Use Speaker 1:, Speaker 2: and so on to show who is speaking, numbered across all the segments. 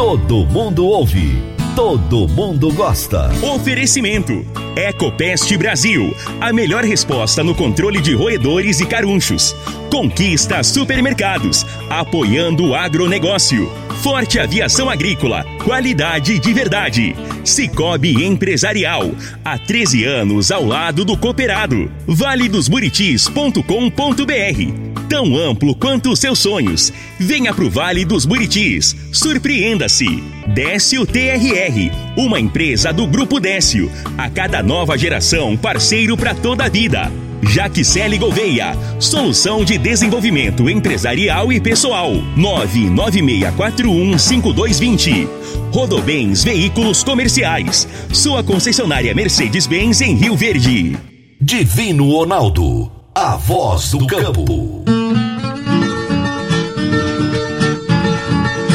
Speaker 1: Todo mundo ouve. Todo mundo gosta.
Speaker 2: Oferecimento. Ecopest Brasil. A melhor resposta no controle de roedores e carunchos. Conquista Supermercados. Apoiando o agronegócio. Forte Aviação Agrícola. Qualidade de verdade. Cicobi Empresarial. Há 13 anos ao lado do cooperado. Vale dos Buritis.com.br. Tão amplo quanto os seus sonhos. Venha pro Vale dos Buritis. Surpreenda-se. Décio TRR, uma empresa do Grupo Décio. A cada nova geração, parceiro para toda a vida. Jaxele Gouveia, solução de desenvolvimento empresarial e pessoal. 996415220. Rodobens Veículos Comerciais. Sua concessionária Mercedes-Benz em Rio Verde.
Speaker 1: Divino Ronaldo. A voz do campo.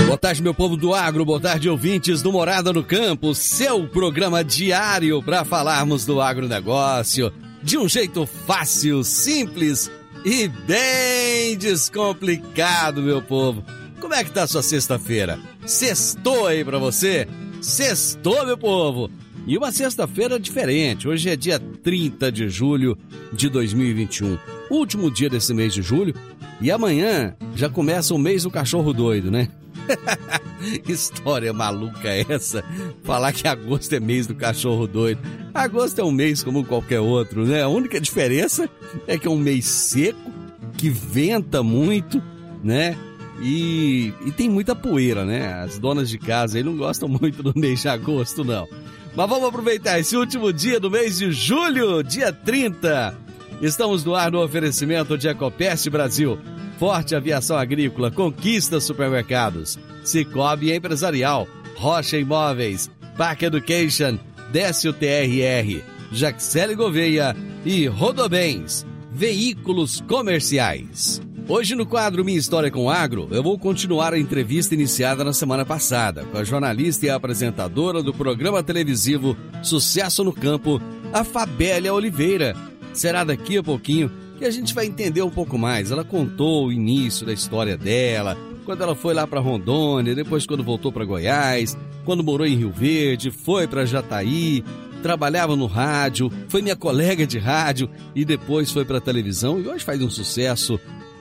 Speaker 3: Boa tarde, meu povo do agro, boa tarde, ouvintes do Morada no Campo, seu programa diário para falarmos do agronegócio de um jeito fácil, simples e bem descomplicado, meu povo. Como é que tá a sua sexta-feira? Sextou aí pra você? Sextou, meu povo! E uma sexta-feira diferente. Hoje é dia 30 de julho de 2021, último dia desse mês de julho. E amanhã já começa o mês do cachorro doido, né? história maluca é essa? Falar que agosto é mês do cachorro doido. Agosto é um mês como qualquer outro, né? A única diferença é que é um mês seco, que venta muito, né? E, e tem muita poeira, né? As donas de casa aí não gostam muito do mês de agosto, não. Mas vamos aproveitar esse último dia do mês de julho, dia 30. Estamos no ar no oferecimento de Ecopest Brasil. Forte Aviação Agrícola, Conquista Supermercados, Cicobi Empresarial, Rocha Imóveis, Park Education, Décio TRR, Jaxele Gouveia e Rodobens, Veículos Comerciais. Hoje no quadro Minha História com Agro, eu vou continuar a entrevista iniciada na semana passada com a jornalista e apresentadora do programa televisivo Sucesso no Campo, a Fabélia Oliveira. Será daqui a pouquinho que a gente vai entender um pouco mais. Ela contou o início da história dela, quando ela foi lá para Rondônia, depois quando voltou para Goiás, quando morou em Rio Verde, foi para Jataí, trabalhava no rádio, foi minha colega de rádio e depois foi para televisão e hoje faz um sucesso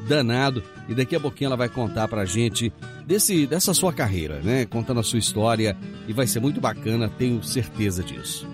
Speaker 3: danado e daqui a pouquinho ela vai contar pra gente desse dessa sua carreira, né? Contando a sua história e vai ser muito bacana, tenho certeza disso.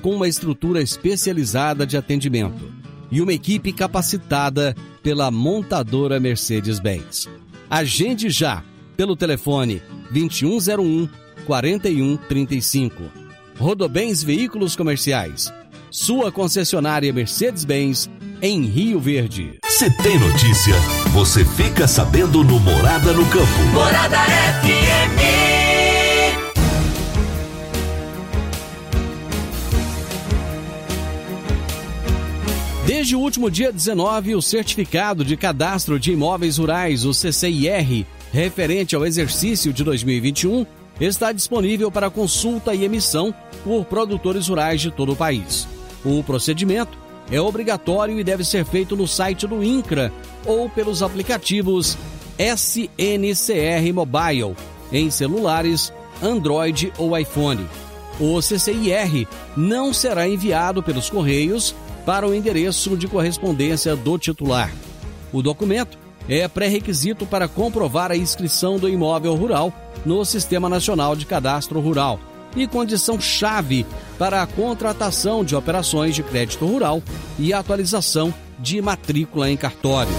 Speaker 3: com uma estrutura especializada de atendimento e uma equipe capacitada pela montadora Mercedes-Benz. Agende já pelo telefone 2101 4135. Rodobens Veículos Comerciais. Sua concessionária Mercedes-Benz em Rio Verde.
Speaker 1: Se tem notícia, você fica sabendo no Morada no Campo.
Speaker 4: Morada FM.
Speaker 3: Desde o último dia 19, o Certificado de Cadastro de Imóveis Rurais, o CCIR, referente ao exercício de 2021, está disponível para consulta e emissão por produtores rurais de todo o país. O procedimento é obrigatório e deve ser feito no site do INCRA ou pelos aplicativos SNCR Mobile em celulares Android ou iPhone. O CCIR não será enviado pelos correios para o endereço de correspondência do titular. O documento é pré-requisito para comprovar a inscrição do imóvel rural no Sistema Nacional de Cadastro Rural e condição-chave para a contratação de operações de crédito rural e atualização de matrícula em cartório.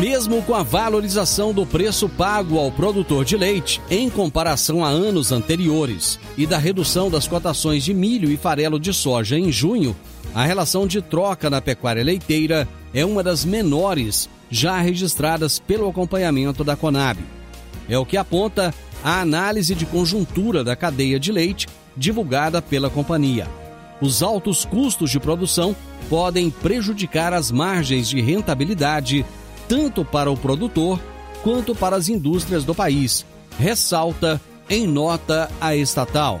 Speaker 3: Mesmo com a valorização do preço pago ao produtor de leite em comparação a anos anteriores e da redução das cotações de milho e farelo de soja em junho, a relação de troca na pecuária leiteira é uma das menores já registradas pelo acompanhamento da Conab. É o que aponta a análise de conjuntura da cadeia de leite divulgada pela companhia. Os altos custos de produção podem prejudicar as margens de rentabilidade tanto para o produtor quanto para as indústrias do país, ressalta em nota a estatal.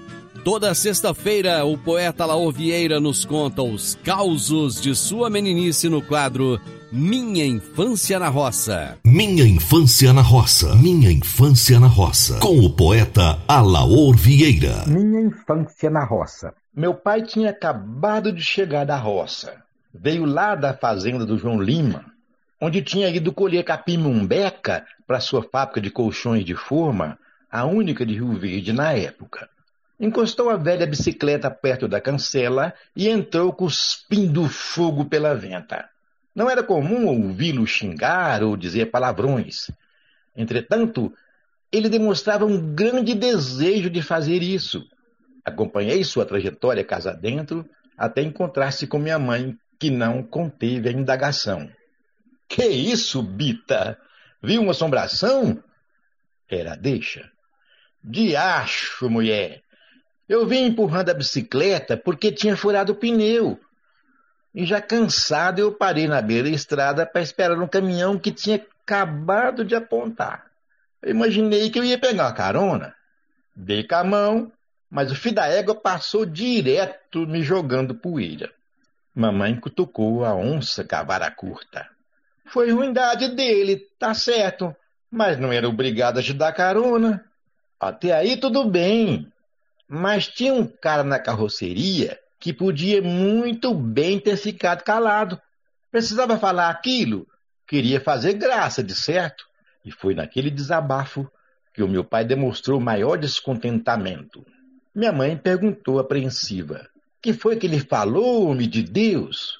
Speaker 3: Toda sexta-feira, o poeta Laor Vieira nos conta os causos de sua meninice no quadro Minha Infância na Roça.
Speaker 1: Minha Infância na Roça. Minha Infância na Roça. Com o poeta Alaor Vieira.
Speaker 5: Minha Infância na Roça. Meu pai tinha acabado de chegar da roça. Veio lá da fazenda do João Lima, onde tinha ido colher capim-mumbeca para sua fábrica de colchões de forma, a única de Rio Verde na época. Encostou a velha bicicleta perto da cancela e entrou cuspindo fogo pela venta. Não era comum ouvi-lo xingar ou dizer palavrões. Entretanto, ele demonstrava um grande desejo de fazer isso. Acompanhei sua trajetória casa dentro até encontrar-se com minha mãe, que não conteve a indagação. Que isso, Bita? Viu uma assombração? Era deixa. Diacho, mulher! Eu vim empurrando a bicicleta porque tinha furado o pneu. E já cansado, eu parei na beira da estrada para esperar um caminhão que tinha acabado de apontar. Eu imaginei que eu ia pegar uma carona. Dei com a mão, mas o filho da égua passou direto me jogando poeira. Mamãe cutucou a onça com a vara curta. Foi ruindade dele, tá certo, mas não era obrigado a te dar carona. Até aí tudo bem. Mas tinha um cara na carroceria que podia muito bem ter ficado calado. Precisava falar aquilo, queria fazer graça, de certo. E foi naquele desabafo que o meu pai demonstrou maior descontentamento. Minha mãe perguntou apreensiva: Que foi que ele falou, homem de Deus?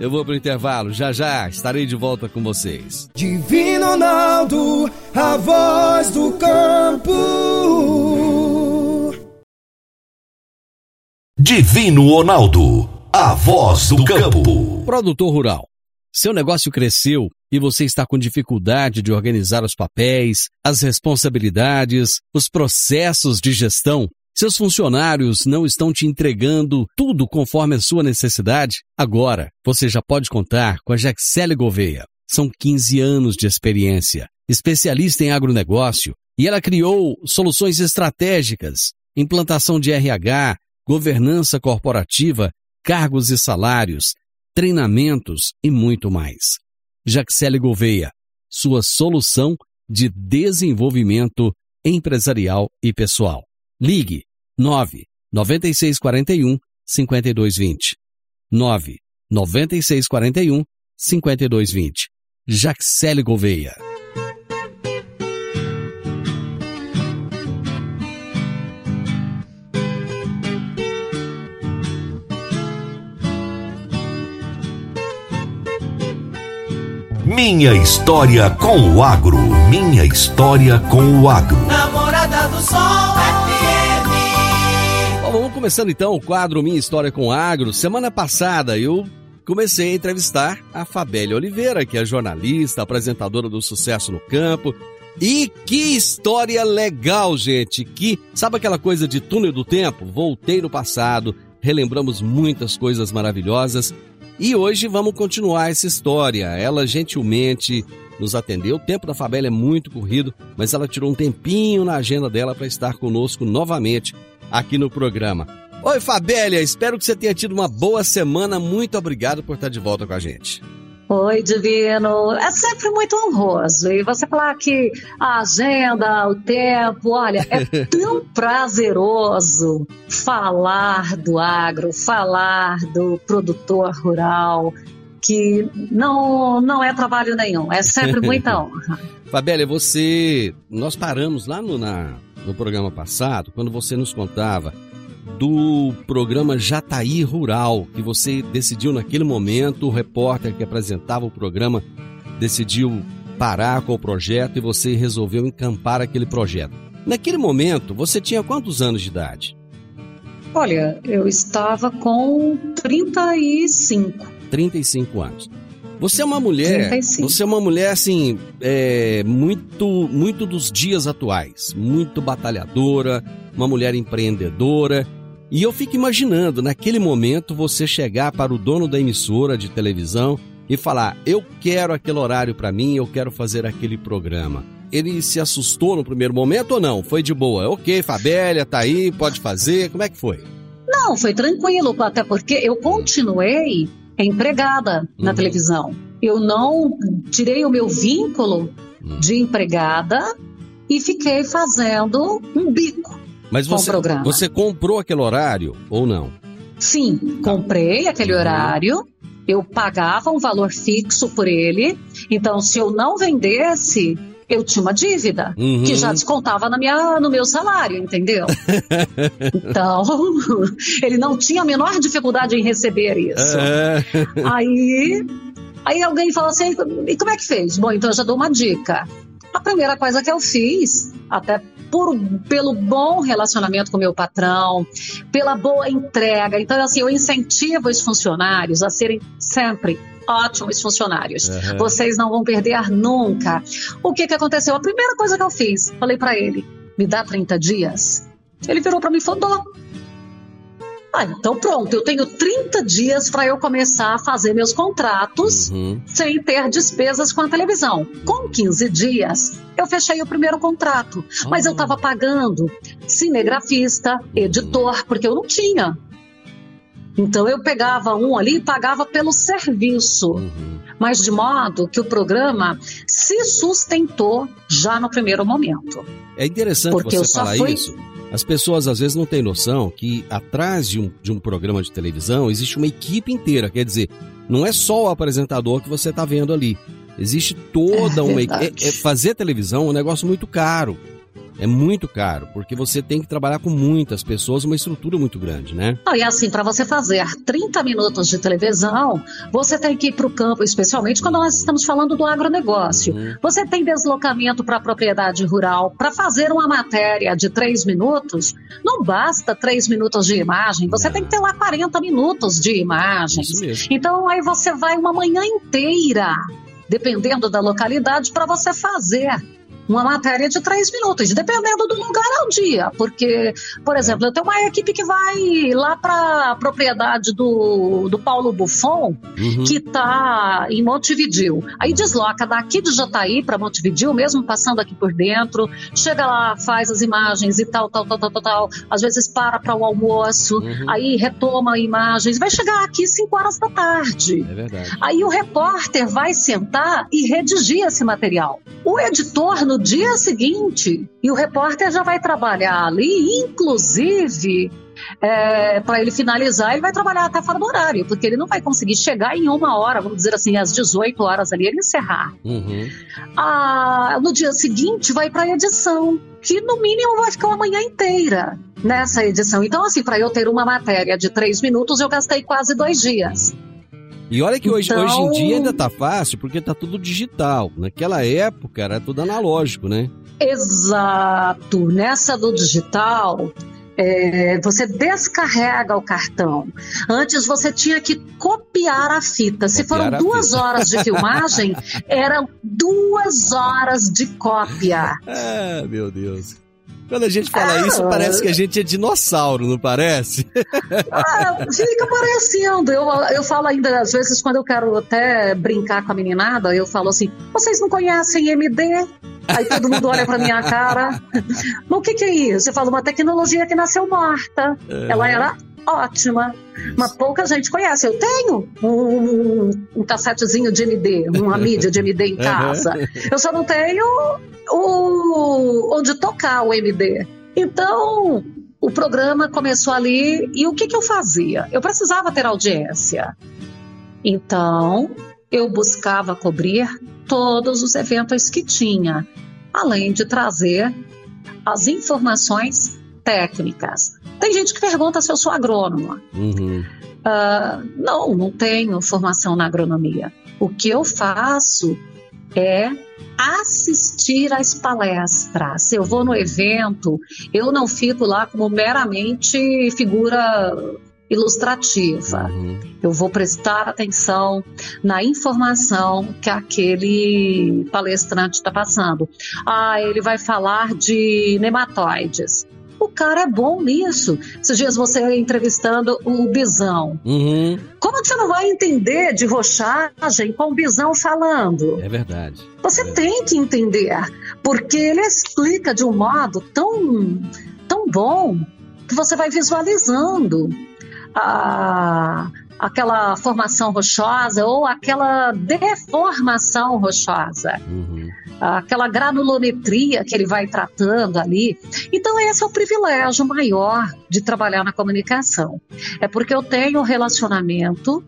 Speaker 3: Eu vou pro intervalo, já já estarei de volta com vocês.
Speaker 6: Divino Ronaldo, a voz do campo.
Speaker 1: Divino Ronaldo, a voz do campo.
Speaker 3: Produtor rural, seu negócio cresceu e você está com dificuldade de organizar os papéis, as responsabilidades, os processos de gestão seus funcionários não estão te entregando tudo conforme a sua necessidade? Agora, você já pode contar com a Jaxele Gouveia. São 15 anos de experiência, especialista em agronegócio, e ela criou soluções estratégicas, implantação de RH, governança corporativa, cargos e salários, treinamentos e muito mais. Jaxele Gouveia, sua solução de desenvolvimento empresarial e pessoal. Ligue 9 9641 5220. 9 9641 5220. Jaxele Gouveia.
Speaker 1: Minha história com o agro. Minha história com o agro.
Speaker 4: Namorada do Sol
Speaker 3: começando então o quadro Minha História com Agro. Semana passada eu comecei a entrevistar a Fabélia Oliveira, que é jornalista, apresentadora do Sucesso no Campo. E que história legal, gente! Que sabe aquela coisa de túnel do tempo? Voltei no passado, relembramos muitas coisas maravilhosas e hoje vamos continuar essa história. Ela gentilmente nos atendeu. O tempo da Fabélia é muito corrido, mas ela tirou um tempinho na agenda dela para estar conosco novamente aqui no programa. Oi, Fabélia, espero que você tenha tido uma boa semana. Muito obrigado por estar de volta com a gente.
Speaker 7: Oi, Divino. É sempre muito honroso. E você falar que a agenda, o tempo, olha, é tão prazeroso falar do agro, falar do produtor rural, que não, não é trabalho nenhum. É sempre muita honra.
Speaker 3: Fabélia, você. Nós paramos lá no, na, no programa passado, quando você nos contava do programa Jataí Rural, que você decidiu naquele momento, o repórter que apresentava o programa decidiu parar com o projeto e você resolveu encampar aquele projeto. Naquele momento, você tinha quantos anos de idade?
Speaker 7: Olha, eu estava com 35.
Speaker 3: 35 anos. Você é uma mulher,
Speaker 7: 35.
Speaker 3: você é uma mulher assim, é, muito, muito dos dias atuais, muito batalhadora, uma mulher empreendedora. E eu fico imaginando, naquele momento, você chegar para o dono da emissora de televisão e falar: Eu quero aquele horário para mim, eu quero fazer aquele programa. Ele se assustou no primeiro momento ou não? Foi de boa? Ok, Fabélia, tá aí, pode fazer. Como é que foi?
Speaker 7: Não, foi tranquilo, até porque eu continuei empregada na
Speaker 3: Uhum.
Speaker 7: televisão. Eu não tirei o meu vínculo
Speaker 3: Uhum.
Speaker 7: de empregada e fiquei fazendo um bico.
Speaker 3: Mas você,
Speaker 7: programa.
Speaker 3: você comprou aquele horário ou não?
Speaker 7: Sim, comprei aquele
Speaker 3: Uhum.
Speaker 7: horário, eu pagava um valor fixo por ele, então se eu não vendesse, eu tinha uma dívida
Speaker 3: Uhum.
Speaker 7: que já descontava na minha, no meu salário, entendeu? então, ele não tinha a menor dificuldade em receber isso.
Speaker 3: É.
Speaker 7: Aí, aí alguém falou assim: e como é que fez? Bom, então eu já dou uma dica. A primeira coisa que eu fiz, até por, pelo bom relacionamento com o meu patrão, pela boa entrega, então assim, eu incentivo os funcionários a serem sempre ótimos funcionários.
Speaker 3: Aham.
Speaker 7: Vocês não vão perder nunca. O que que aconteceu? A primeira coisa que eu fiz, falei pra ele: me dá 30 dias. Ele virou pra mim e falou. Ah, então pronto, eu tenho 30 dias para eu começar a fazer meus contratos
Speaker 3: Uhum.
Speaker 7: sem ter despesas com a televisão. Com 15 dias, eu fechei o primeiro contrato, mas eu estava pagando cinegrafista, editor, porque eu não tinha. Então eu pegava um ali e pagava pelo serviço,
Speaker 3: Uhum.
Speaker 7: mas de modo que o programa se sustentou já no primeiro momento.
Speaker 3: É interessante
Speaker 7: Porque eu
Speaker 3: você
Speaker 7: só
Speaker 3: falar
Speaker 7: fui-
Speaker 3: isso. As pessoas às vezes não têm noção que atrás de um, de um programa de televisão existe uma equipe inteira. Quer dizer, não é só o apresentador que você está vendo ali. Existe toda
Speaker 7: É
Speaker 3: uma equipe. É, é- fazer televisão é um negócio muito caro. É muito caro, porque você tem que trabalhar com muitas pessoas, uma estrutura muito grande, né?
Speaker 7: Não, e assim, para você fazer 30 minutos de televisão, você tem que ir para o campo, especialmente quando nós estamos falando do agronegócio.
Speaker 3: Uhum.
Speaker 7: Você tem deslocamento para a propriedade rural. Para fazer uma matéria de 3 minutos, não basta 3 minutos de imagem, você
Speaker 3: Não.
Speaker 7: tem que ter lá 40 minutos de imagens.
Speaker 3: Isso mesmo.
Speaker 7: Então aí você vai uma manhã inteira, dependendo da localidade, para você fazer uma matéria de três minutos, dependendo do lugar ao dia. Porque, por exemplo, eu tenho uma equipe que vai lá para a propriedade do, do Paulo Buffon,
Speaker 3: Uhum.
Speaker 7: que está em Montevidil. Aí desloca daqui de Jataí para Montevidil, mesmo passando aqui por dentro, chega lá, faz as imagens e tal, tal, tal, tal, tal, tal. Às vezes para para o almoço,
Speaker 3: Uhum.
Speaker 7: aí retoma imagens, vai chegar aqui 5 horas da tarde.
Speaker 3: É verdade.
Speaker 7: Aí o repórter vai sentar e redigir esse material. O editor, no dia seguinte, e o repórter já vai trabalhar ali, inclusive, para ele finalizar, ele vai trabalhar até fora do horário, porque ele não vai conseguir chegar em uma hora, vamos dizer assim, às 18 horas ali, ele encerrar.
Speaker 3: Uhum.
Speaker 7: Ah, no dia seguinte, vai para a edição, que no mínimo vai ficar uma manhã inteira nessa edição. Então, assim, para eu ter uma matéria de três minutos, eu gastei quase dois dias.
Speaker 3: E olha que hoje,
Speaker 7: Então-
Speaker 3: hoje em dia ainda tá fácil, porque tá tudo digital. Naquela época era tudo analógico, né?
Speaker 7: Exato. Nessa do digital, é, você descarrega o cartão. Antes você tinha que copiar a fita. Se
Speaker 3: Copiar
Speaker 7: foram duas
Speaker 3: fita.
Speaker 7: horas de filmagem, eram duas horas de cópia.
Speaker 3: Ah, meu Deus. Quando a gente fala isso,
Speaker 7: Ah.
Speaker 3: parece que a gente é dinossauro, não parece?
Speaker 7: Ah, fica parecendo. Eu, eu falo ainda, às vezes, quando eu quero até brincar com a meninada, eu falo assim: vocês não conhecem MD? Aí todo mundo olha pra minha cara. Mas o que, que é isso? Eu falo, uma tecnologia que nasceu morta. Ela era ótima. Mas pouca gente conhece. Eu tenho um, um cassetezinho de MD, uma mídia de MD em casa. Eu só não tenho o, onde tocar o MD. Então, o programa começou ali e o que, que eu fazia? Eu precisava ter audiência. Então, eu buscava cobrir todos os eventos que tinha, além de trazer as informações técnicas. Tem gente que pergunta se eu sou agrônoma.
Speaker 3: Uhum.
Speaker 7: Ah, não, não tenho formação na agronomia. O que eu faço é assistir às palestras. Eu vou no evento, eu não fico lá como meramente figura ilustrativa.
Speaker 3: Uhum.
Speaker 7: Eu vou prestar atenção na informação que aquele palestrante está passando. Ah, ele vai falar de nematóides. O cara é bom nisso. Esses dias você entrevistando o Bisão.
Speaker 3: Uhum.
Speaker 7: Como que você não vai entender de rochagem com o Bisão falando?
Speaker 3: É verdade.
Speaker 7: Você tem que entender, porque ele explica de um modo tão, tão bom que você vai visualizando a, aquela formação rochosa ou aquela deformação rochosa,
Speaker 3: Uhum.
Speaker 7: aquela granulometria que ele vai tratando ali. Então, esse é o privilégio maior de trabalhar na comunicação. É porque eu tenho relacionamento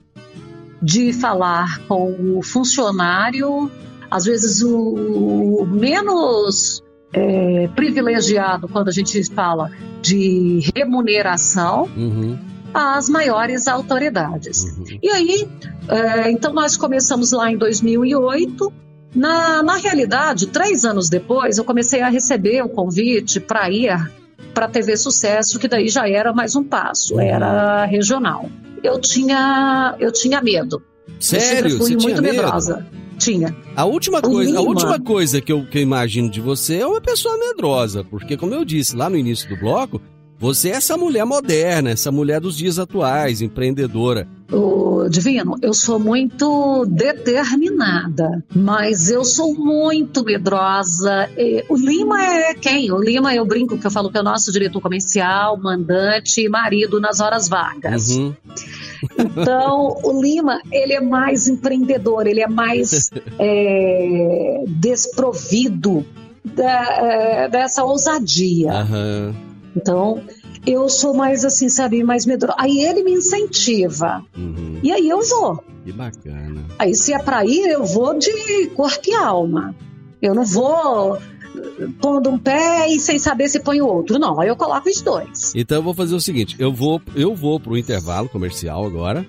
Speaker 7: de falar com o funcionário, às vezes o menos é, privilegiado quando a gente fala de remuneração,
Speaker 3: Uhum.
Speaker 7: Às maiores autoridades.
Speaker 3: Uhum.
Speaker 7: E aí, é, então nós começamos lá em 2008. Na, na realidade, três anos depois, eu comecei a receber o convite para ir para a TV Sucesso, que daí já era mais um passo,
Speaker 3: Uhum.
Speaker 7: era regional. Eu tinha, eu tinha medo. eu
Speaker 3: Sério?
Speaker 7: sempre fui
Speaker 3: Você tinha
Speaker 7: muito
Speaker 3: medo?
Speaker 7: medrosa. Tinha.
Speaker 3: A última coisa, a última coisa que eu, que eu imagino de você é uma pessoa medrosa, porque como eu disse lá no início do bloco, você é essa mulher moderna, essa mulher dos dias atuais, empreendedora.
Speaker 7: O Divino, eu sou muito determinada, mas eu sou muito medrosa. E O Lima é quem? O Lima, eu brinco que eu falo que é o nosso diretor comercial, mandante e marido nas horas vagas.
Speaker 3: Uhum.
Speaker 7: Então, o Lima, ele é mais empreendedor, ele é mais é, desprovido da- é, dessa ousadia.
Speaker 3: Aham.
Speaker 7: Então, eu sou mais assim, sabe, mais medrosa. Aí ele me incentiva.
Speaker 3: Uhum.
Speaker 7: E aí eu vou.
Speaker 3: Que bacana.
Speaker 7: Aí se é pra ir, eu vou de corpo e alma. Eu não vou pondo um pé e sem saber se põe o outro. Não, aí eu coloco os dois.
Speaker 3: Então eu vou fazer o seguinte, eu vou eu vou pro intervalo comercial agora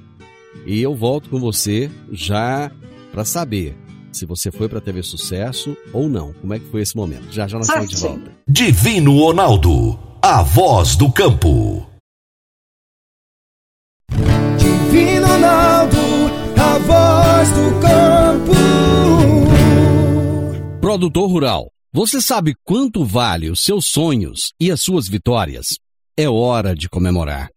Speaker 3: e eu volto com você já pra saber se você foi pra TV Sucesso ou não. Como é que foi esse momento? Já já nós estamos de volta.
Speaker 1: Divino Ronaldo, a voz do campo.
Speaker 6: Divino Ronaldo, a voz do campo.
Speaker 3: Produtor Rural, você sabe quanto vale os seus sonhos e as suas vitórias? É hora de comemorar.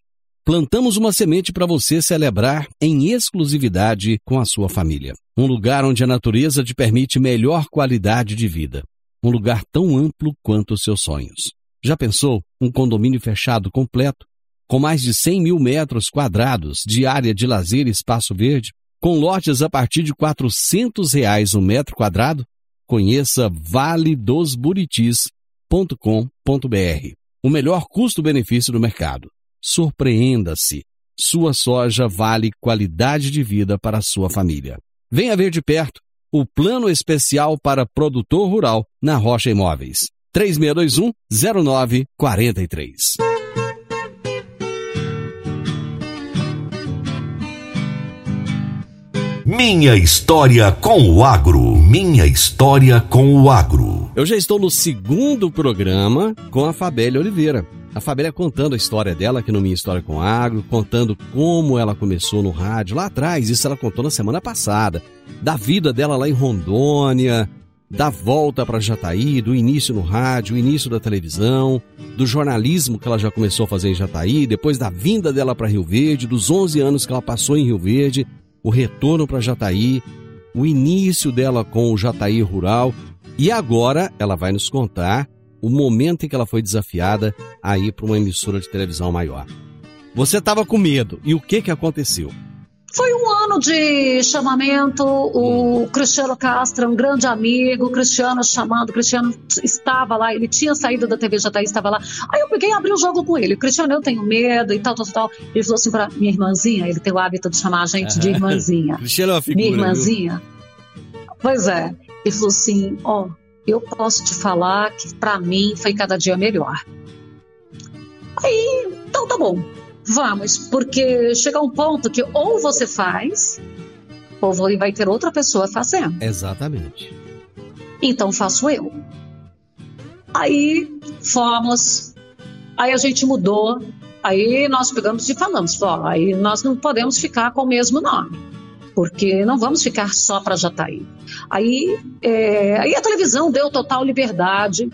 Speaker 3: Plantamos uma semente para você celebrar em exclusividade com a sua família. Um lugar onde a natureza te permite melhor qualidade de vida. Um lugar tão amplo quanto os seus sonhos. Já pensou um condomínio fechado completo, com mais de 100 mil metros quadrados de área de lazer e espaço verde, com lotes a partir de 400 reais o metro quadrado? Conheça valedosburitis.com.br. O melhor custo-benefício do mercado. Surpreenda-se. Sua soja vale qualidade de vida para a sua família. Venha ver de perto o plano especial para produtor rural na Rocha Imóveis. 3621-0943.
Speaker 1: Minha história com o agro. Minha história com o agro.
Speaker 3: Eu já estou no segundo programa com a Fabélia Oliveira. A Fabélia contando a história dela aqui no Minha História com o Agro, contando como ela começou no rádio lá atrás, isso ela contou na semana passada, da vida dela lá em Rondônia, da volta para Jataí, do início no rádio, início da televisão, do jornalismo que ela já começou a fazer em Jataí, depois da vinda dela para Rio Verde, dos 11 anos que ela passou em Rio Verde, o retorno para Jataí, o início dela com o Jataí Rural e agora ela vai nos contar o momento em que ela foi desafiada a ir para uma emissora de televisão maior. Você estava com medo e o que que aconteceu?
Speaker 7: Foi um ano de chamamento, o Cristiano Castro, um grande amigo, o Cristiano chamando, o Cristiano estava lá, ele tinha saído da TV Jataí, estava lá. Aí eu peguei e abri o jogo com ele. Cristiano, eu tenho medo e tal, tal, tal. Ele falou assim para minha irmãzinha, ele tem o hábito de chamar a gente de irmãzinha.
Speaker 3: Cristiano é uma figura,
Speaker 7: Minha irmãzinha. Pois é. Ele falou assim, ó, oh, eu posso te falar que para mim foi cada dia melhor. Aí, então tá bom. Vamos, porque chega um ponto que ou você faz, ou vai ter outra pessoa fazendo.
Speaker 3: Exatamente.
Speaker 7: Então faço eu. Aí fomos, aí a gente mudou, aí nós pegamos e falamos, ó, aí nós não podemos ficar com o mesmo nome, porque não vamos ficar só para Jataí. Aí, é, aí a televisão deu total liberdade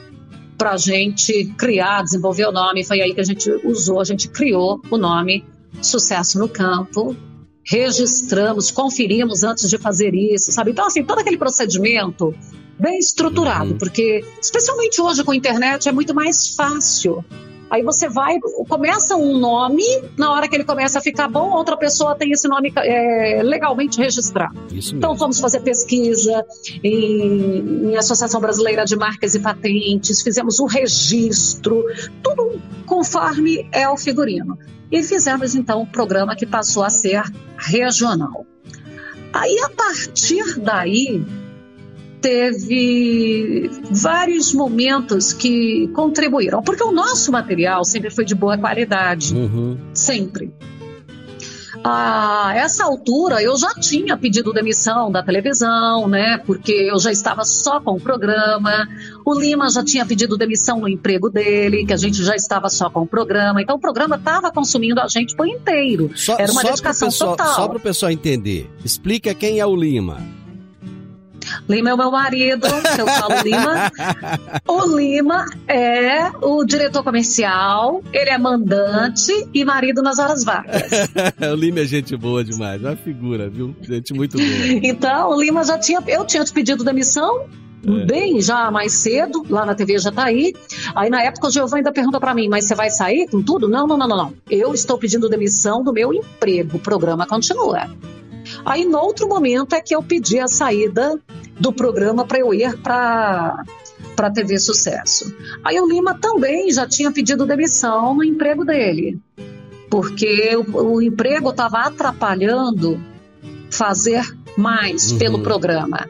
Speaker 7: para a gente criar, desenvolver o nome. Foi aí que a gente usou, a gente criou o nome Sucesso no Campo. Registramos, conferimos antes de fazer isso, sabe? Então, assim, todo aquele procedimento bem estruturado, uhum. porque, especialmente hoje com a internet, é muito mais fácil Aí você vai, começa um nome, na hora que ele começa a ficar bom, outra pessoa tem esse nome é, legalmente registrado. Então vamos fazer pesquisa em, em, Associação Brasileira de Marcas e Patentes, fizemos o registro, tudo conforme é o figurino. E fizemos então um programa que passou a ser regional. Aí, a partir daí, teve vários momentos que contribuíram, porque o nosso material sempre foi de boa qualidade, uhum. sempre. A essa altura eu já tinha pedido demissão da televisão, né? Porque eu já estava só com o programa. O Lima já tinha pedido demissão no emprego dele, que a gente já estava só com o programa. Então o programa estava consumindo a gente por inteiro. Só, Era uma dedicação
Speaker 3: pessoal,
Speaker 7: total.
Speaker 3: Só para o pessoal entender, explica quem é o Lima.
Speaker 7: Lima é o meu marido, eu falo Lima. O Lima é o diretor comercial, ele é mandante e marido nas horas vagas.
Speaker 3: o Lima é gente boa demais, uma figura, viu? Gente muito boa.
Speaker 7: Então, o Lima já tinha, eu tinha te pedido demissão, é. bem já mais cedo, lá na TV Jataí. Aí na época o Giovanni ainda pergunta para mim, mas você vai sair com tudo? Não, não, não, não, não. Eu estou pedindo demissão do meu emprego, o programa continua. Aí, no outro momento, é que eu pedi a saída do programa para eu ir para para a TV Sucesso. Aí o Lima também já tinha pedido demissão no emprego dele, porque o, o emprego estava atrapalhando fazer mais uhum. pelo programa.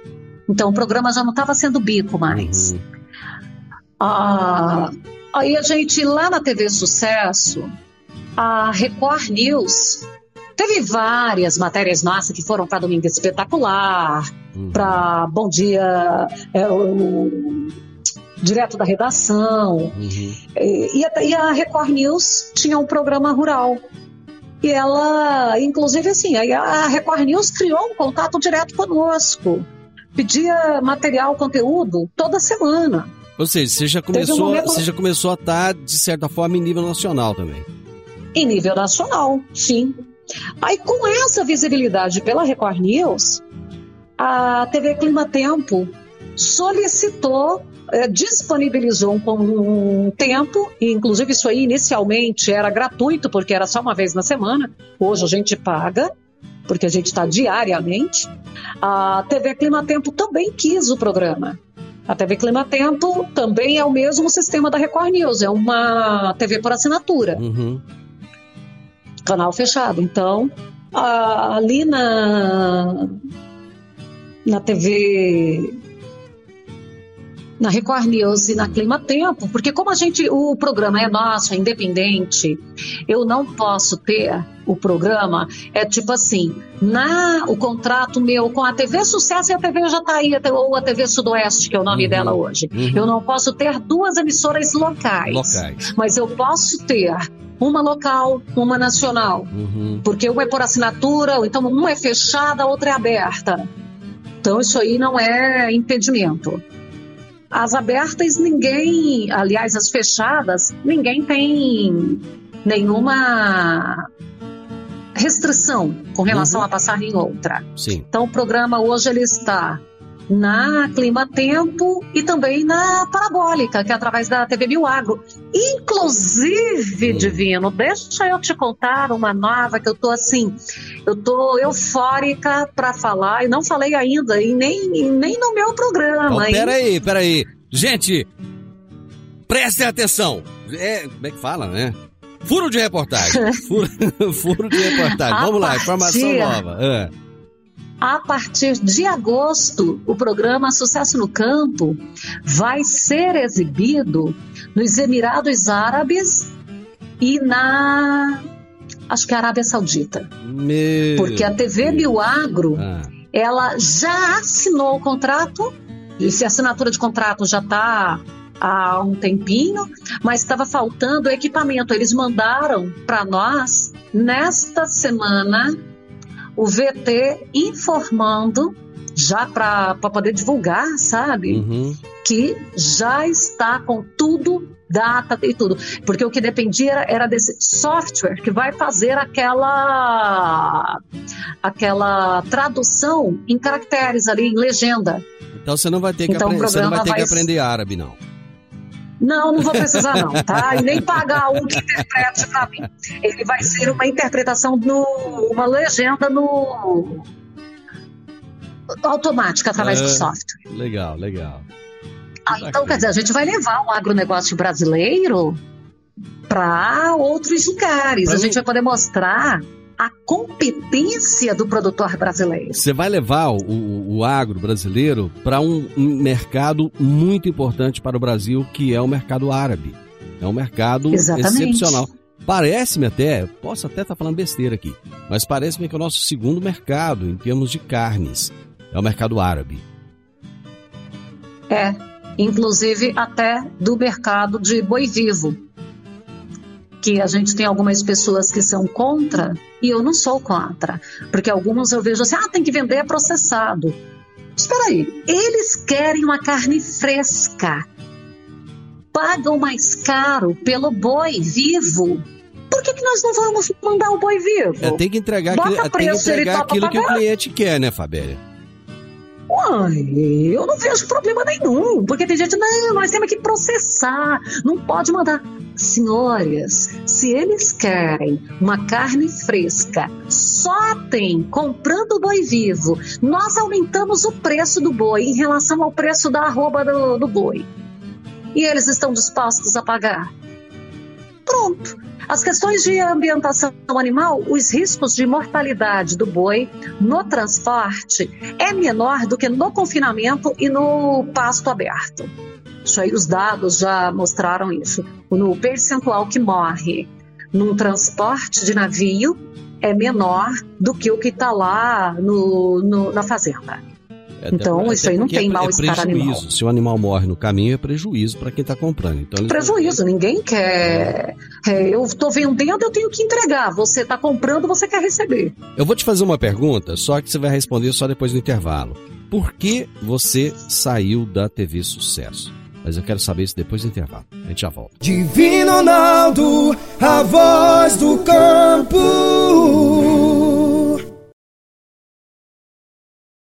Speaker 7: Então o programa já não estava sendo bico mais. Uhum. Ah, aí a gente lá na TV Sucesso, a Record News Teve várias matérias nossas que foram para Domingo Espetacular, uhum. para Bom Dia, é, o, direto da redação. Uhum. E, a, e, a, Record News tinha um programa rural. E ela, inclusive assim, a Record News criou um contato direto conosco. Pedia material, conteúdo toda semana.
Speaker 3: Ou seja, você já começou, um momento... você já começou a estar, de certa forma, em nível nacional também.
Speaker 7: Em nível nacional, sim. Aí, com essa visibilidade pela Record News, a TV Clima Tempo solicitou, eh, disponibilizou um, um tempo, e inclusive isso aí inicialmente era gratuito, porque era só uma vez na semana, hoje a gente paga, porque a gente está diariamente. A TV Clima Tempo também quis o programa. A TV Clima Tempo também é o mesmo sistema da Record News, é uma TV por assinatura. Uhum canal fechado. Então, ali na, na TV na Record News e na Clima Tempo, porque como a gente, o programa é nosso, é independente, eu não posso ter o programa, é tipo assim, na o contrato meu com a TV Sucesso e a TV Jataí, ou a TV Sudoeste, que é o nome uhum, dela hoje, uhum. eu não posso ter duas emissoras locais, locais. mas eu posso ter uma local, uma nacional, uhum. porque uma é por assinatura, então uma é fechada, a outra é aberta. Então isso aí não é impedimento. As abertas, ninguém, aliás, as fechadas, ninguém tem nenhuma restrição com relação uhum. a passar em outra.
Speaker 3: Sim.
Speaker 7: Então o programa hoje ele está na Clima Tempo e também na Parabólica, que é através da TV Mil Agro. Inclusive. Divino, deixa eu te contar uma nova que eu tô assim, eu tô eufórica para falar e não falei ainda, e nem, nem no meu programa. Oh,
Speaker 3: peraí, peraí. Gente, prestem atenção. É, como é que fala, né? Furo de reportagem. Furo, furo de reportagem. Vamos lá, informação nova. É.
Speaker 7: A partir de agosto, o programa Sucesso no Campo vai ser exibido nos Emirados Árabes e na acho que a Arábia Saudita.
Speaker 3: Meu
Speaker 7: Porque a TV Bioagro, ah. ela já assinou o contrato, esse assinatura de contrato já está há um tempinho, mas estava faltando equipamento. Eles mandaram para nós nesta semana o VT informando, já para poder divulgar, sabe?
Speaker 3: Uhum.
Speaker 7: Que já está com tudo data e tudo. Porque o que dependia era, era, desse software que vai fazer aquela aquela tradução em caracteres ali, em legenda.
Speaker 3: Então você não vai ter que, então, aprender, você não vai ter vai... que aprender árabe, não.
Speaker 7: Não, não vou precisar não, tá? E nem pagar um que interprete para mim. Ele vai ser uma interpretação no uma legenda no automática através é, do software.
Speaker 3: Legal, legal.
Speaker 7: Ah, então, quer dizer, a gente vai levar o agronegócio brasileiro para outros lugares. Pra a gente vai poder mostrar a competência do produtor brasileiro.
Speaker 3: Você vai levar o, o agro brasileiro para um, um mercado muito importante para o Brasil, que é o mercado árabe. É um mercado Exatamente. excepcional. Parece-me até, posso até estar tá falando besteira aqui, mas parece-me que é o nosso segundo mercado em termos de carnes é o mercado árabe.
Speaker 7: É, inclusive até do mercado de boi vivo que a gente tem algumas pessoas que são contra e eu não sou contra, porque alguns eu vejo assim, ah, tem que vender processado. Espera aí, eles querem uma carne fresca, pagam mais caro pelo boi vivo. Por que, que nós não vamos mandar o boi vivo?
Speaker 3: É, tem que entregar, aquilo, tem que entregar aquilo que o cliente quer, né, Fabélia?
Speaker 7: Uai, eu não vejo problema nenhum, porque tem gente, não, nós temos que processar, não pode mandar. Senhoras, se eles querem uma carne fresca, só tem comprando boi vivo, nós aumentamos o preço do boi em relação ao preço da arroba do, do boi. E eles estão dispostos a pagar. Pronto. As questões de ambientação animal, os riscos de mortalidade do boi no transporte é menor do que no confinamento e no pasto aberto. Isso aí, os dados já mostraram isso. No percentual que morre num transporte de navio é menor do que o que está lá no, no, na fazenda. É, então, até, isso aí não tem é, mal-estar é animal.
Speaker 3: Se o animal morre no caminho, é prejuízo para quem está comprando. Então,
Speaker 7: prejuízo, ninguém quer. É, eu estou vendendo, eu tenho que entregar. Você está comprando, você quer receber.
Speaker 3: Eu vou te fazer uma pergunta, só que você vai responder só depois do intervalo. Por que você saiu da TV Sucesso? Mas eu quero saber isso depois do intervalo. A gente já volta.
Speaker 6: Divino Ronaldo, a voz do campo.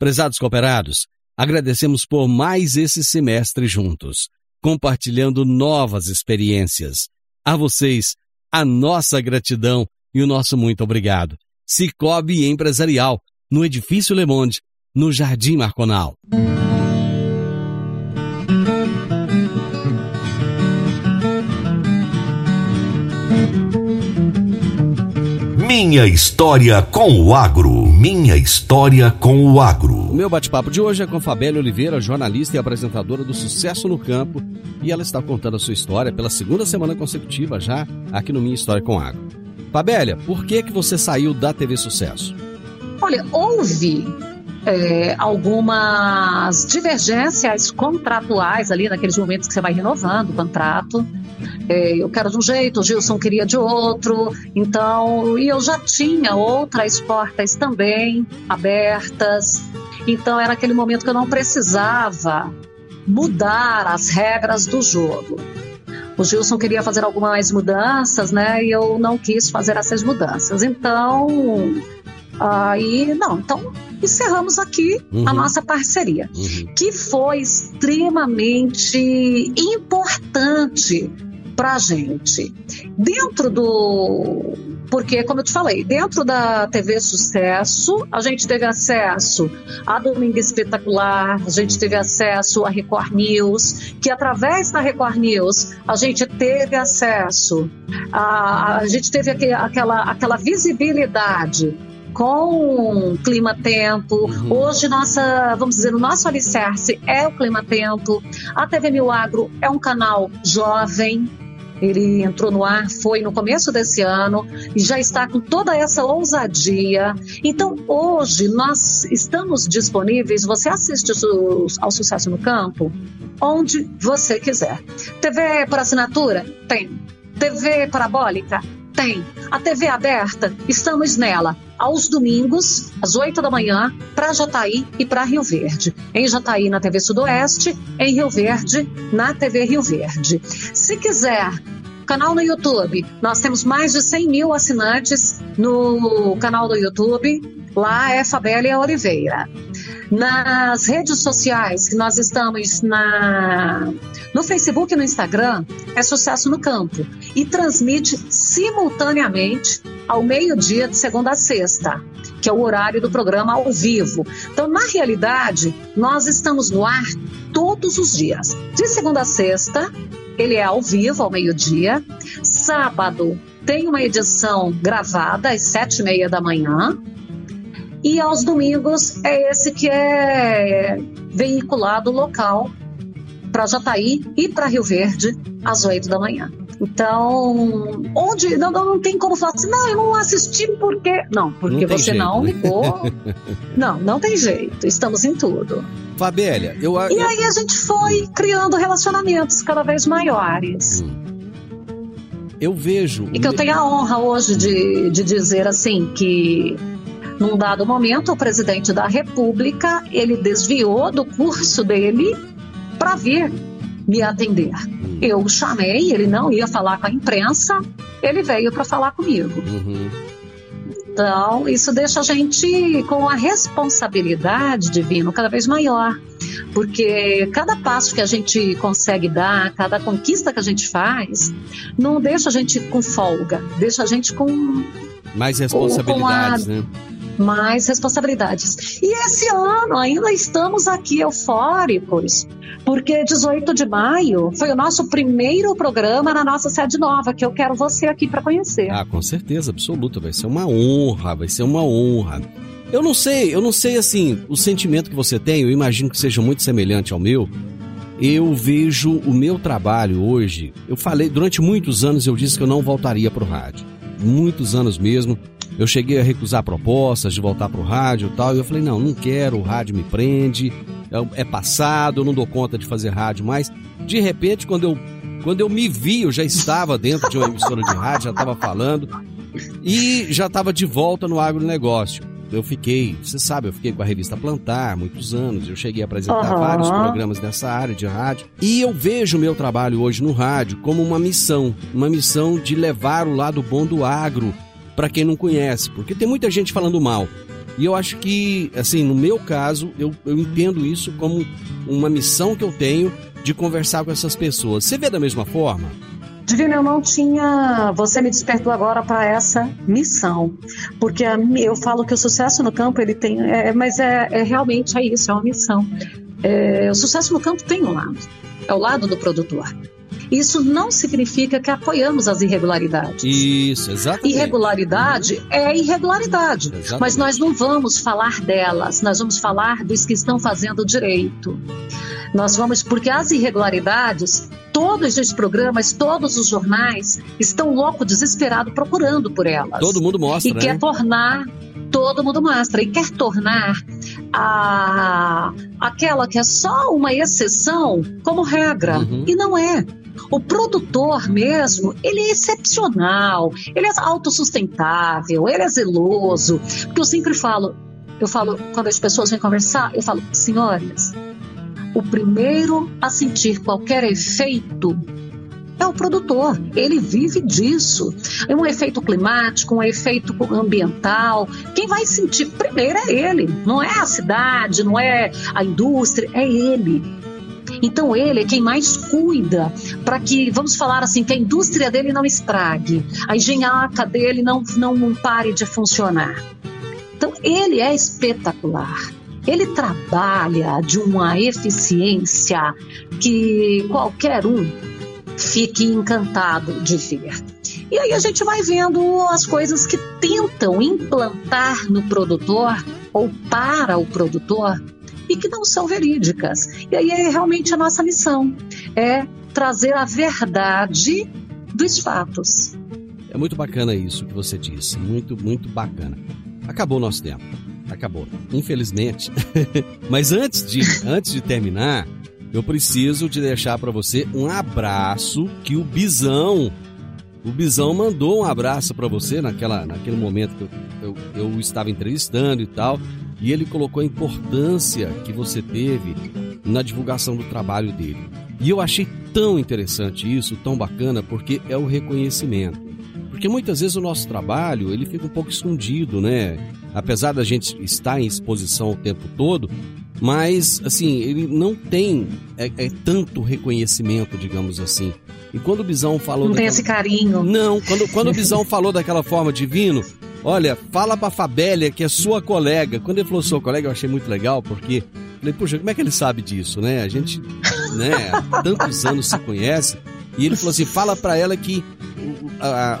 Speaker 3: Prezados cooperados, agradecemos por mais esse semestre juntos. compartilhando novas experiências. A vocês, a nossa gratidão e o nosso muito obrigado. Cicobi Empresarial, no Edifício Le Monde, no Jardim Marconal.
Speaker 1: Minha história com o agro. Minha história com o agro.
Speaker 3: O meu bate-papo de hoje é com Fabélia Oliveira, jornalista e apresentadora do Sucesso no Campo, e ela está contando a sua história pela segunda semana consecutiva já aqui no Minha História com o Agro. Fabélia, por que que você saiu da TV Sucesso?
Speaker 7: Olha, houve é, algumas divergências contratuais ali naqueles momentos que você vai renovando o contrato. É, eu quero de um jeito, o Gilson queria de outro, então, e eu já tinha outras portas também abertas, então era aquele momento que eu não precisava mudar as regras do jogo. O Gilson queria fazer algumas mudanças, né? E eu não quis fazer essas mudanças. Então, Aí, não, então encerramos aqui uhum. a nossa parceria, uhum. que foi extremamente importante para a gente. Dentro do. Porque, como eu te falei, dentro da TV Sucesso, a gente teve acesso a Domingo Espetacular, a gente teve acesso a Record News, que através da Record News a gente teve acesso, a, a gente teve aquela, aquela visibilidade com clima-tempo. Uhum. Hoje, nossa, vamos dizer, o nosso alicerce é o clima-tempo. A TV Mil Agro é um canal jovem, ele entrou no ar, foi no começo desse ano e já está com toda essa ousadia. Então, hoje, nós estamos disponíveis. Você assiste ao Sucesso no Campo onde você quiser. TV por assinatura? Tem. TV parabólica? Tem. A TV aberta, estamos nela aos domingos, às 8 da manhã, para Jataí e para Rio Verde. Em Jataí, na TV Sudoeste, em Rio Verde, na TV Rio Verde. Se quiser canal no YouTube. Nós temos mais de 100 mil assinantes no canal do YouTube. Lá é Fabélia Oliveira. Nas redes sociais, que nós estamos na, no Facebook e no Instagram, é Sucesso no Campo. E transmite simultaneamente ao meio-dia de segunda a sexta, que é o horário do programa ao vivo. Então, na realidade, nós estamos no ar todos os dias. De segunda a sexta, ele é ao vivo, ao meio-dia. Sábado, tem uma edição gravada às sete e meia da manhã. E aos domingos é esse que é veiculado local para Jataí e para Rio Verde às 8 da manhã. Então, onde não, não, tem como falar assim, não, eu não assisti porque. Não, porque não você jeito, não né? ligou. não, não tem jeito. Estamos em tudo.
Speaker 3: Fabélia, eu.
Speaker 7: E eu... aí a gente foi criando relacionamentos cada vez maiores. Hum.
Speaker 3: Eu vejo.
Speaker 7: E que eu tenho a honra hoje de, de dizer assim que num dado momento, o presidente da República ele desviou do curso dele para vir me atender. Uhum. Eu chamei, ele não ia falar com a imprensa, ele veio para falar comigo. Uhum. Então, isso deixa a gente com a responsabilidade divina cada vez maior. Porque cada passo que a gente consegue dar, cada conquista que a gente faz, não deixa a gente com folga, deixa a gente com.
Speaker 3: Mais responsabilidades, com a, né?
Speaker 7: Mais responsabilidades. E esse ano ainda estamos aqui eufóricos, porque 18 de maio foi o nosso primeiro programa na nossa sede nova, que eu quero você aqui para conhecer.
Speaker 3: Ah, com certeza, absoluta. Vai ser uma honra, vai ser uma honra. Eu não sei, eu não sei assim, o sentimento que você tem, eu imagino que seja muito semelhante ao meu. Eu vejo o meu trabalho hoje. Eu falei, durante muitos anos eu disse que eu não voltaria para o rádio. Muitos anos mesmo. Eu cheguei a recusar propostas de voltar para o rádio e tal. E eu falei: não, não quero, o rádio me prende, é, é passado, eu não dou conta de fazer rádio mais. De repente, quando eu, quando eu me vi, eu já estava dentro de uma emissora de rádio, já estava falando e já estava de volta no agronegócio. Eu fiquei, você sabe, eu fiquei com a revista Plantar muitos anos, eu cheguei a apresentar uhum. vários programas nessa área de rádio. E eu vejo o meu trabalho hoje no rádio como uma missão, uma missão de levar o lado bom do agro para quem não conhece, porque tem muita gente falando mal. E eu acho que, assim, no meu caso, eu, eu entendo isso como uma missão que eu tenho de conversar com essas pessoas. Você vê da mesma forma?
Speaker 7: Divina, eu não tinha. Você me despertou agora para essa missão, porque eu falo que o sucesso no campo ele tem, é, mas é, é, realmente é isso, é uma missão. É, o sucesso no campo tem um lado, é o lado do produtor. Isso não significa que apoiamos as irregularidades.
Speaker 3: Isso, exatamente.
Speaker 7: Irregularidade é irregularidade, exatamente. mas nós não vamos falar delas, nós vamos falar dos que estão fazendo direito. Nós vamos, porque as irregularidades, todos os programas, todos os jornais estão louco, desesperado procurando por elas.
Speaker 3: Todo mundo mostra.
Speaker 7: E
Speaker 3: né?
Speaker 7: quer tornar todo mundo mostra e quer tornar a aquela que é só uma exceção como regra uhum. e não é. O produtor mesmo, ele é excepcional, ele é autossustentável, ele é zeloso. Porque eu sempre falo, eu falo, quando as pessoas vêm conversar, eu falo, senhoras, o primeiro a sentir qualquer efeito é o produtor. Ele vive disso. É um efeito climático, um efeito ambiental. Quem vai sentir primeiro é ele. Não é a cidade, não é a indústria, é ele. Então ele é quem mais cuida para que, vamos falar assim, que a indústria dele não estrague, a engenhaca dele não, não pare de funcionar. Então ele é espetacular. Ele trabalha de uma eficiência que qualquer um fique encantado de ver. E aí a gente vai vendo as coisas que tentam implantar no produtor ou para o produtor e que não são verídicas. E aí é realmente a nossa missão, é trazer a verdade dos fatos.
Speaker 3: É muito bacana isso que você disse, muito, muito bacana. Acabou o nosso tempo acabou. Infelizmente. Mas antes de, antes de terminar, eu preciso de deixar para você um abraço que o Bisão, o Bisão mandou um abraço para você naquela, naquele momento que eu, eu, eu estava entrevistando e tal, e ele colocou a importância que você teve na divulgação do trabalho dele. E eu achei tão interessante isso, tão bacana, porque é o reconhecimento. Porque muitas vezes o nosso trabalho ele fica um pouco escondido, né? Apesar da gente estar em exposição o tempo todo, mas assim ele não tem é, é tanto reconhecimento, digamos assim. E quando o Bisão falou
Speaker 7: não daquela... tem esse carinho.
Speaker 3: Não, quando quando o Bisão falou daquela forma divino, olha, fala pra Fabélia que é sua colega. Quando ele falou sua colega, eu achei muito legal porque falei, puxa, como é que ele sabe disso, né? A gente, né, há tantos anos se conhece. E ele falou assim: fala para ela que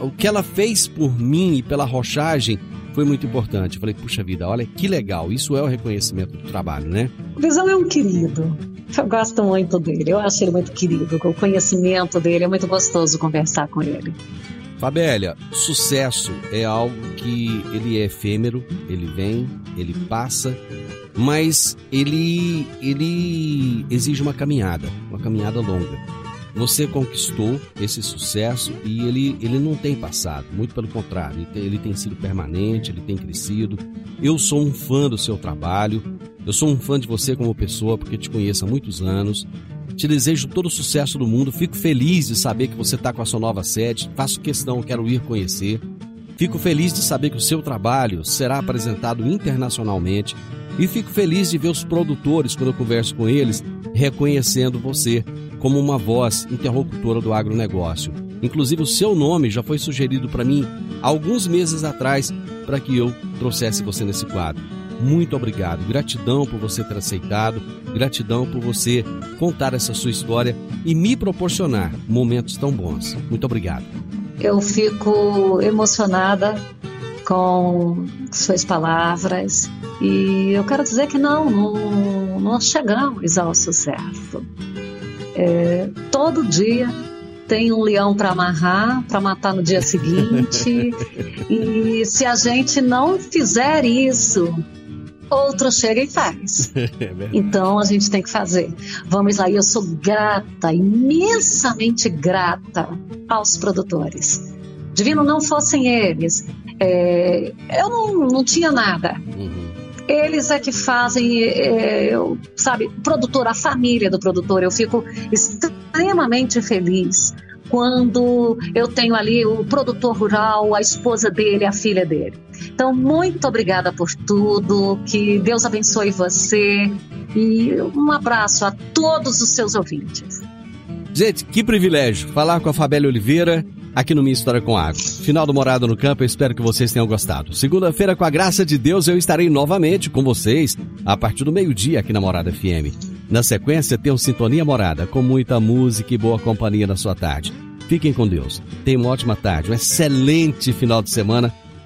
Speaker 3: o, o que ela fez por mim e pela rochagem foi muito importante. Eu falei, puxa vida, olha que legal, isso é o reconhecimento do trabalho, né?
Speaker 7: O Visão é um querido. Eu gosto muito dele, eu acho ele muito querido. O conhecimento dele é muito gostoso conversar com ele.
Speaker 3: Fabélia, sucesso é algo que ele é efêmero, ele vem, ele passa, mas ele ele exige uma caminhada, uma caminhada longa. Você conquistou esse sucesso e ele, ele não tem passado, muito pelo contrário, ele tem, ele tem sido permanente, ele tem crescido. Eu sou um fã do seu trabalho, eu sou um fã de você como pessoa porque te conheço há muitos anos. Te desejo todo o sucesso do mundo, fico feliz de saber que você está com a sua nova sede, faço questão, quero ir conhecer. Fico feliz de saber que o seu trabalho será apresentado internacionalmente e fico feliz de ver os produtores, quando eu converso com eles, reconhecendo você como uma voz interlocutora do agronegócio. Inclusive, o seu nome já foi sugerido para mim alguns meses atrás para que eu trouxesse você nesse quadro. Muito obrigado, gratidão por você ter aceitado, gratidão por você contar essa sua história e me proporcionar momentos tão bons. Muito obrigado.
Speaker 7: Eu fico emocionada com suas palavras e eu quero dizer que não, não nós chegamos ao sucesso. É, todo dia tem um leão para amarrar, para matar no dia seguinte. e se a gente não fizer isso, outro chega e faz. É então a gente tem que fazer. Vamos lá, e eu sou grata, imensamente grata aos produtores. Divino, não fossem eles, é, eu não, não tinha nada. Uhum. Eles é que fazem, é, eu, sabe, produtor, a família do produtor. Eu fico extremamente feliz quando eu tenho ali o produtor rural, a esposa dele, a filha dele. Então, muito obrigada por tudo, que Deus abençoe você e um abraço a todos os seus ouvintes.
Speaker 3: Gente, que privilégio falar com a Fabélia Oliveira aqui no Minha História com Água. Final do Morado no Campo, eu espero que vocês tenham gostado. Segunda-feira, com a graça de Deus, eu estarei novamente com vocês a partir do meio-dia aqui na Morada FM. Na sequência, tem um Sintonia Morada, com muita música e boa companhia na sua tarde. Fiquem com Deus. Tenham uma ótima tarde, um excelente final de semana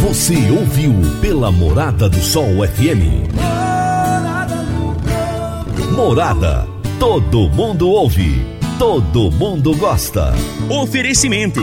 Speaker 1: Você ouviu pela Morada do Sol FM. Morada. Todo mundo ouve. Todo mundo gosta.
Speaker 2: Oferecimento.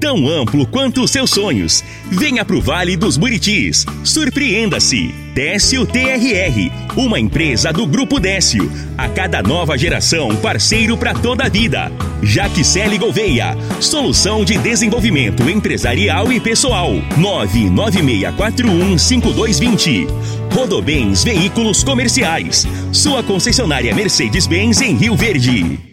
Speaker 2: tão amplo quanto os seus sonhos. Venha pro Vale dos Buritis. Surpreenda-se. Décio TRR, uma empresa do Grupo Décio. A cada nova geração, parceiro para toda a vida. Jaquicele Gouveia, solução de desenvolvimento empresarial e pessoal. 996415220. Rodobens Veículos Comerciais, sua concessionária Mercedes-Benz em Rio Verde.